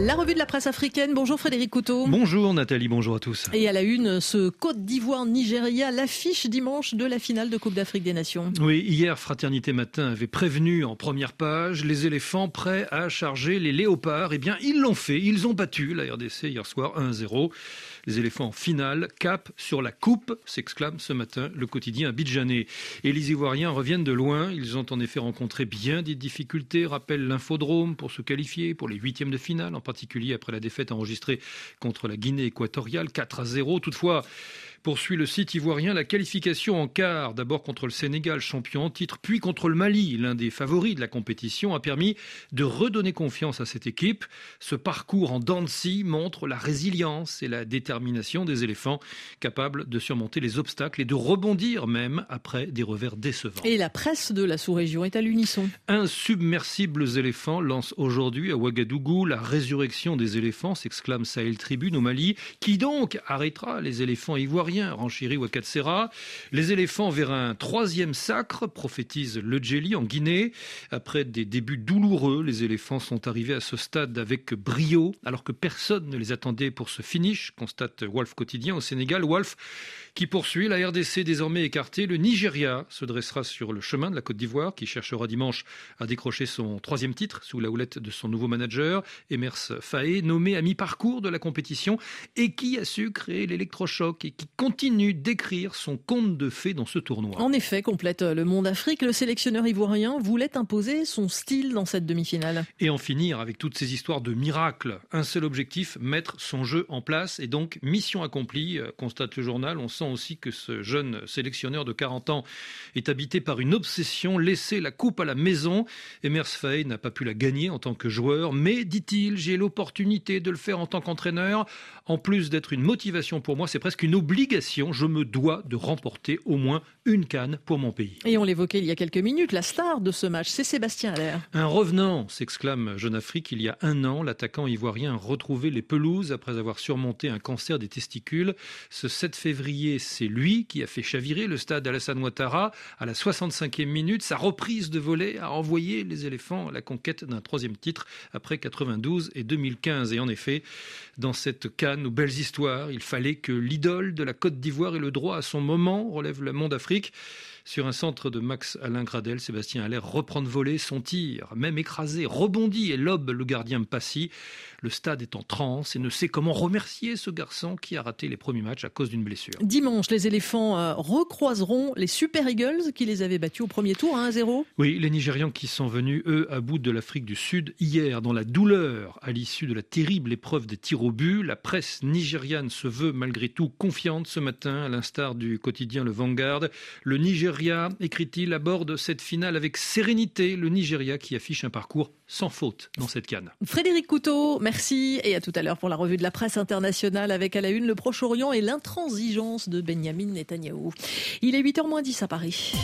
La revue de la presse africaine. Bonjour Frédéric Couteau. Bonjour Nathalie, bonjour à tous. Et à la une, ce Côte d'Ivoire-Nigeria, l'affiche dimanche de la finale de Coupe d'Afrique des Nations. Oui, hier, Fraternité Matin avait prévenu en première page les éléphants prêts à charger les léopards. Eh bien, ils l'ont fait. Ils ont battu la RDC hier soir 1-0. Les éléphants en finale, cap sur la coupe, s'exclame ce matin le quotidien abidjanais. Et les Ivoiriens reviennent de loin. Ils ont en effet rencontré bien des difficultés, rappelle l'infodrome, pour se qualifier pour les huitièmes de finale, en particulier après la défaite enregistrée contre la Guinée équatoriale 4 à 0. Toutefois, poursuit le site ivoirien la qualification en quart, d'abord contre le Sénégal, champion en titre, puis contre le Mali, l'un des favoris de la compétition, a permis de redonner confiance à cette équipe. Ce parcours en dents montre la résilience et la détermination des éléphants, capables de surmonter les obstacles et de rebondir même après des revers décevants. Et la presse de la sous-région est à l'unisson. Insubmersibles éléphants lance aujourd'hui à Ouagadougou la résurrection des éléphants, s'exclame Sahel Tribune au Mali. Qui donc arrêtera les éléphants ivoiriens rien, Ranchiri Wakatsera. Les éléphants vers un troisième sacre, prophétise le Djeli en Guinée. Après des débuts douloureux, les éléphants sont arrivés à ce stade avec brio, alors que personne ne les attendait pour ce finish, constate Wolf Quotidien au Sénégal. Wolf qui poursuit la RDC désormais écartée. Le Nigeria se dressera sur le chemin de la Côte d'Ivoire, qui cherchera dimanche à décrocher son troisième titre sous la houlette de son nouveau manager, Emers Faé, nommé à mi-parcours de la compétition et qui a su créer l'électrochoc et qui continue d'écrire son conte de fées dans ce tournoi. En effet, complète le monde Afrique, le sélectionneur ivoirien voulait imposer son style dans cette demi-finale. Et en finir avec toutes ces histoires de miracles. Un seul objectif, mettre son jeu en place. Et donc, mission accomplie, euh, constate le journal. On sent aussi que ce jeune sélectionneur de 40 ans est habité par une obsession, laisser la coupe à la maison. Emers Faye n'a pas pu la gagner en tant que joueur, mais, dit-il, j'ai l'opportunité de le faire en tant qu'entraîneur. En plus d'être une motivation pour moi, c'est presque une obligation je me dois de remporter au moins une canne pour mon pays. Et on l'évoquait il y a quelques minutes, la star de ce match, c'est Sébastien Allaire. Un revenant, s'exclame Jeune Afrique. Il y a un an, l'attaquant ivoirien retrouvé les pelouses après avoir surmonté un cancer des testicules. Ce 7 février, c'est lui qui a fait chavirer le stade Alassane Ouattara à la 65e minute. Sa reprise de volet a envoyé les éléphants à la conquête d'un troisième titre après 92 et 2015. Et en effet, dans cette canne aux belles histoires, il fallait que l'idole de la Côte d'Ivoire ait le droit à son moment, relève le Monde Afrique. Sur un centre de Max Alain Gradel, Sébastien Allaire reprend de voler son tir, même écrasé, rebondit et lobe le gardien Passy. Le stade est en transe et ne sait comment remercier ce garçon qui a raté les premiers matchs à cause d'une blessure. Dimanche, les éléphants euh, recroiseront les Super Eagles qui les avaient battus au premier tour à 1-0. Oui, les Nigérians qui sont venus, eux, à bout de l'Afrique du Sud hier, dans la douleur à l'issue de la terrible épreuve des tirs au but. La presse nigériane se veut malgré tout confiante ce matin, à l'instar du quotidien Le Vanguard. Le Nigeria écrit-il, aborde cette finale avec sérénité. Le Nigeria qui affiche un parcours sans faute dans cette canne. Frédéric Couteau, merci et à tout à l'heure pour la revue de la presse internationale avec à la une le Proche-Orient et l'intransigeance de Benjamin Netanyahou. Il est 8h10 à Paris.